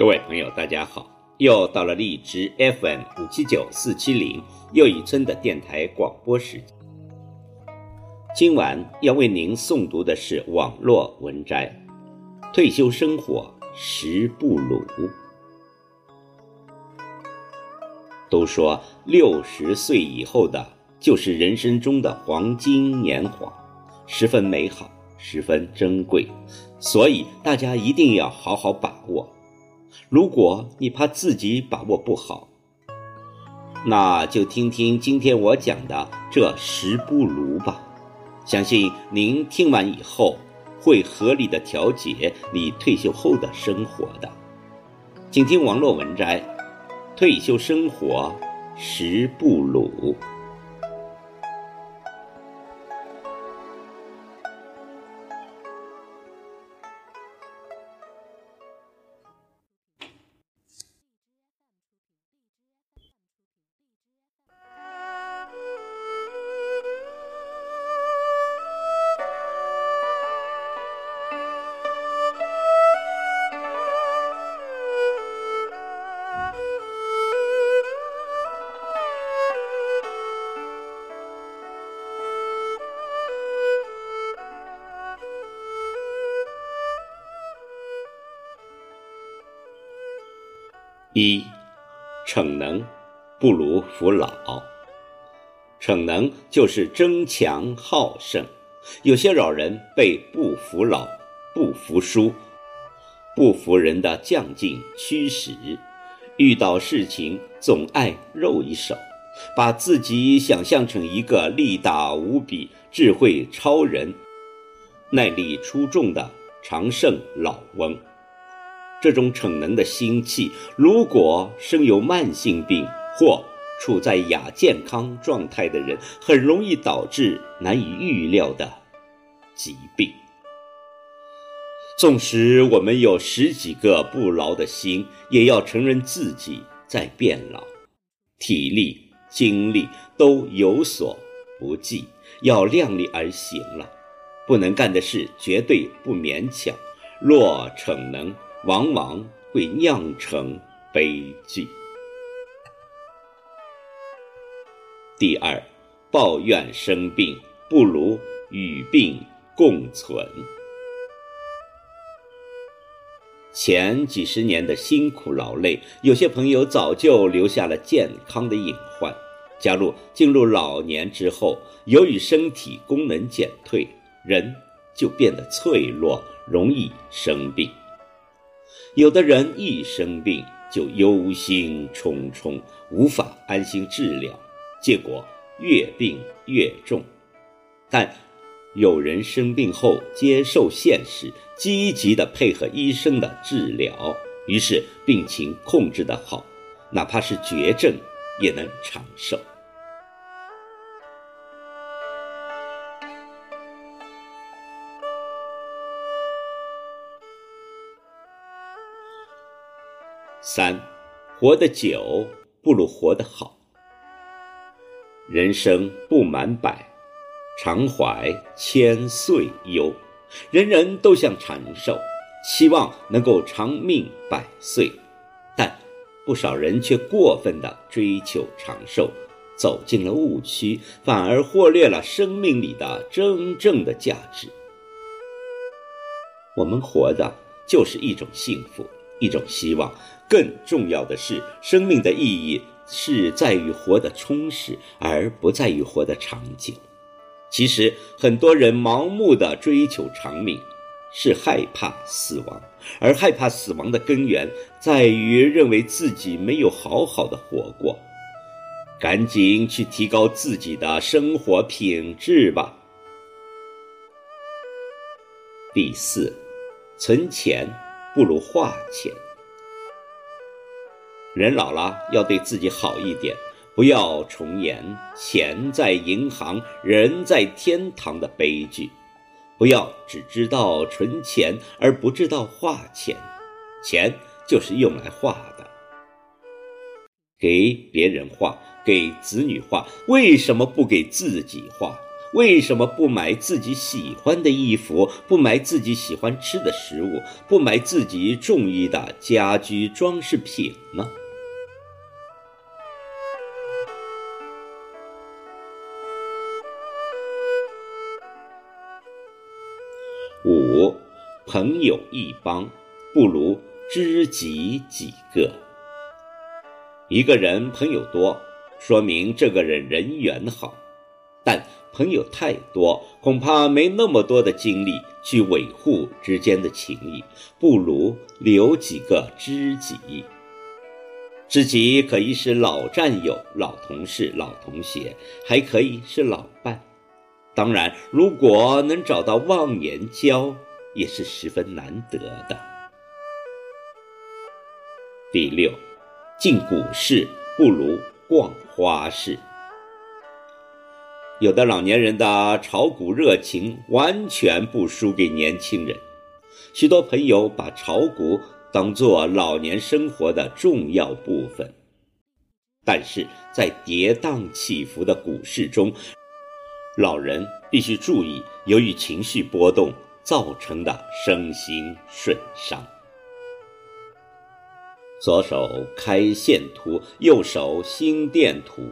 各位朋友，大家好！又到了荔枝 FM 五七九四七零又一村的电台广播时间。今晚要为您诵读的是网络文摘《退休生活十不鲁》。都说六十岁以后的就是人生中的黄金年华，十分美好，十分珍贵，所以大家一定要好好把握。如果你怕自己把握不好，那就听听今天我讲的这十不如吧。相信您听完以后，会合理的调节你退休后的生活的。请听网络文摘：退休生活十不如。一，逞能不如服老。逞能就是争强好胜。有些老人被不服老、不服输、不服人的犟劲驱使，遇到事情总爱露一手，把自己想象成一个力大无比、智慧超人、耐力出众的常胜老翁。这种逞能的心气，如果生有慢性病或处在亚健康状态的人，很容易导致难以预料的疾病。纵使我们有十几个不老的心，也要承认自己在变老，体力、精力都有所不济，要量力而行了。不能干的事，绝对不勉强。若逞能，往往会酿成悲剧。第二，抱怨生病不如与病共存。前几十年的辛苦劳累，有些朋友早就留下了健康的隐患。假如进入老年之后，由于身体功能减退，人就变得脆弱，容易生病。有的人一生病就忧心忡忡，无法安心治疗，结果越病越重。但有人生病后接受现实，积极的配合医生的治疗，于是病情控制得好，哪怕是绝症也能长寿。三，活得久不如活得好。人生不满百，常怀千岁忧。人人都想长寿，希望能够长命百岁，但不少人却过分的追求长寿，走进了误区，反而忽略了生命里的真正的价值。我们活的就是一种幸福。一种希望，更重要的是，生命的意义是在于活得充实，而不在于活得长久。其实，很多人盲目的追求长命，是害怕死亡，而害怕死亡的根源在于认为自己没有好好的活过。赶紧去提高自己的生活品质吧。第四，存钱。不如花钱。人老了要对自己好一点，不要重演“钱在银行，人在天堂”的悲剧。不要只知道存钱而不知道花钱，钱就是用来花的。给别人花，给子女花，为什么不给自己花？为什么不买自己喜欢的衣服，不买自己喜欢吃的食物，不买自己中意的家居装饰品呢？朋友一帮，不如知己几个。一个人朋友多，说明这个人人缘好，但朋友太多，恐怕没那么多的精力去维护之间的情谊，不如留几个知己。知己可以是老战友、老同事、老同学，还可以是老伴。当然，如果能找到忘年交，也是十分难得的。第六，进股市不如逛花市。有的老年人的炒股热情完全不输给年轻人，许多朋友把炒股当做老年生活的重要部分，但是在跌宕起伏的股市中。老人必须注意，由于情绪波动造成的身心损伤。左手开线图，右手心电图，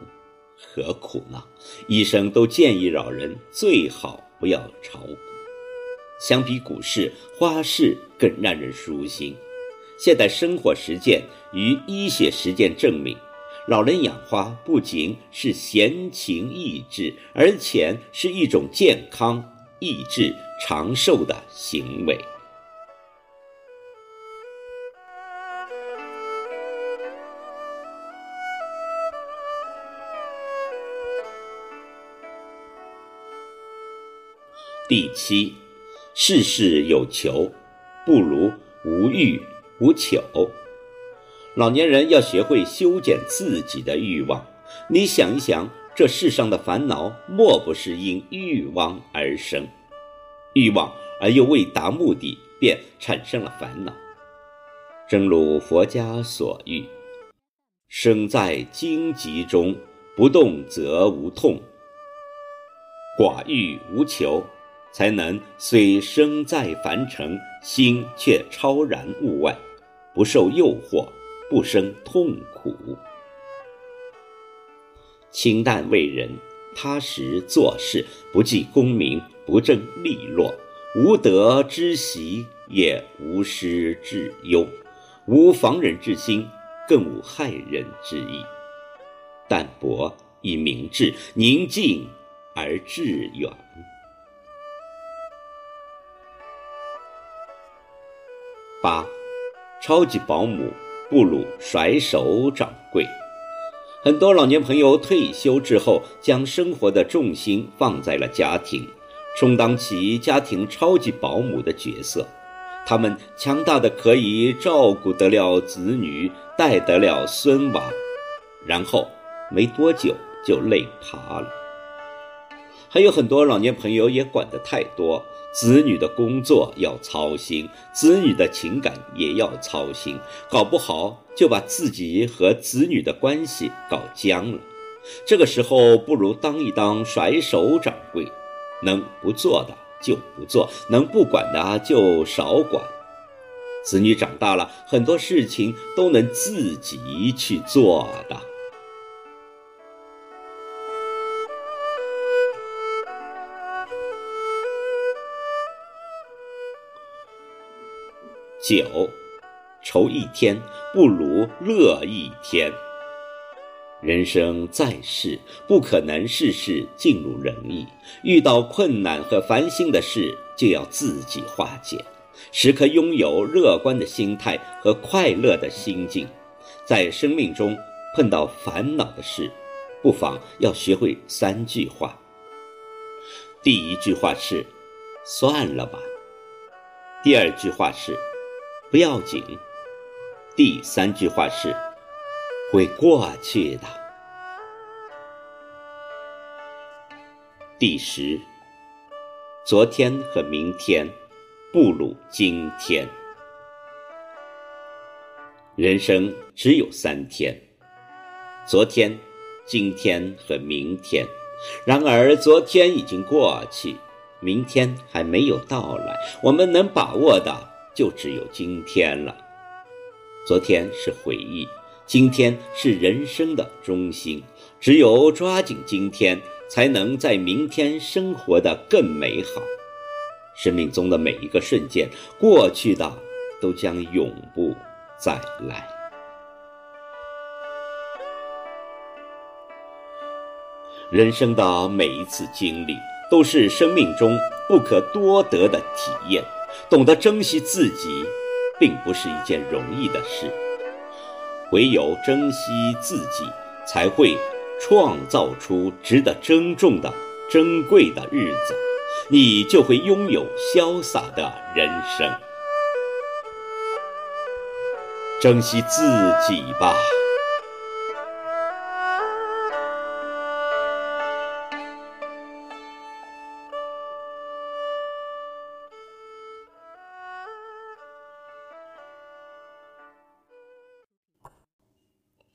何苦呢？医生都建议老人最好不要炒股。相比股市，花市更让人舒心。现代生活实践与医学实践证明。老人养花不仅是闲情逸致，而且是一种健康、益智、长寿的行为。第七，事事有求，不如无欲无求。老年人要学会修剪自己的欲望。你想一想，这世上的烦恼，莫不是因欲望而生？欲望而又未达目的，便产生了烦恼。正如佛家所喻：“生在荆棘中，不动则无痛。”寡欲无求，才能虽生在凡尘，心却超然物外，不受诱惑。不生痛苦，清淡为人，踏实做事，不计功名，不争利落，无得之喜，也无失之忧，无防人之心，更无害人之意。淡泊以明志，宁静而致远。八，超级保姆。不如甩手掌柜。很多老年朋友退休之后，将生活的重心放在了家庭，充当起家庭超级保姆的角色。他们强大的可以照顾得了子女，带得了孙娃，然后没多久就累趴了。还有很多老年朋友也管得太多。子女的工作要操心，子女的情感也要操心，搞不好就把自己和子女的关系搞僵了。这个时候，不如当一当甩手掌柜，能不做的就不做，能不管的就少管。子女长大了，很多事情都能自己去做的。九，愁一天不如乐一天。人生在世，不可能事事尽如人意，遇到困难和烦心的事，就要自己化解，时刻拥有乐观的心态和快乐的心境。在生命中碰到烦恼的事，不妨要学会三句话。第一句话是“算了吧”，第二句话是。不要紧。第三句话是会过去的。第十，昨天和明天不如今天。人生只有三天：昨天、今天和明天。然而，昨天已经过去，明天还没有到来，我们能把握的就只有今天了。昨天是回忆，今天是人生的中心。只有抓紧今天，才能在明天生活的更美好。生命中的每一个瞬间，过去的都将永不再来。人生的每一次经历，都是生命中不可多得的体验。懂得珍惜自己，并不是一件容易的事。唯有珍惜自己，才会创造出值得珍重的珍贵的日子，你就会拥有潇洒的人生。珍惜自己吧。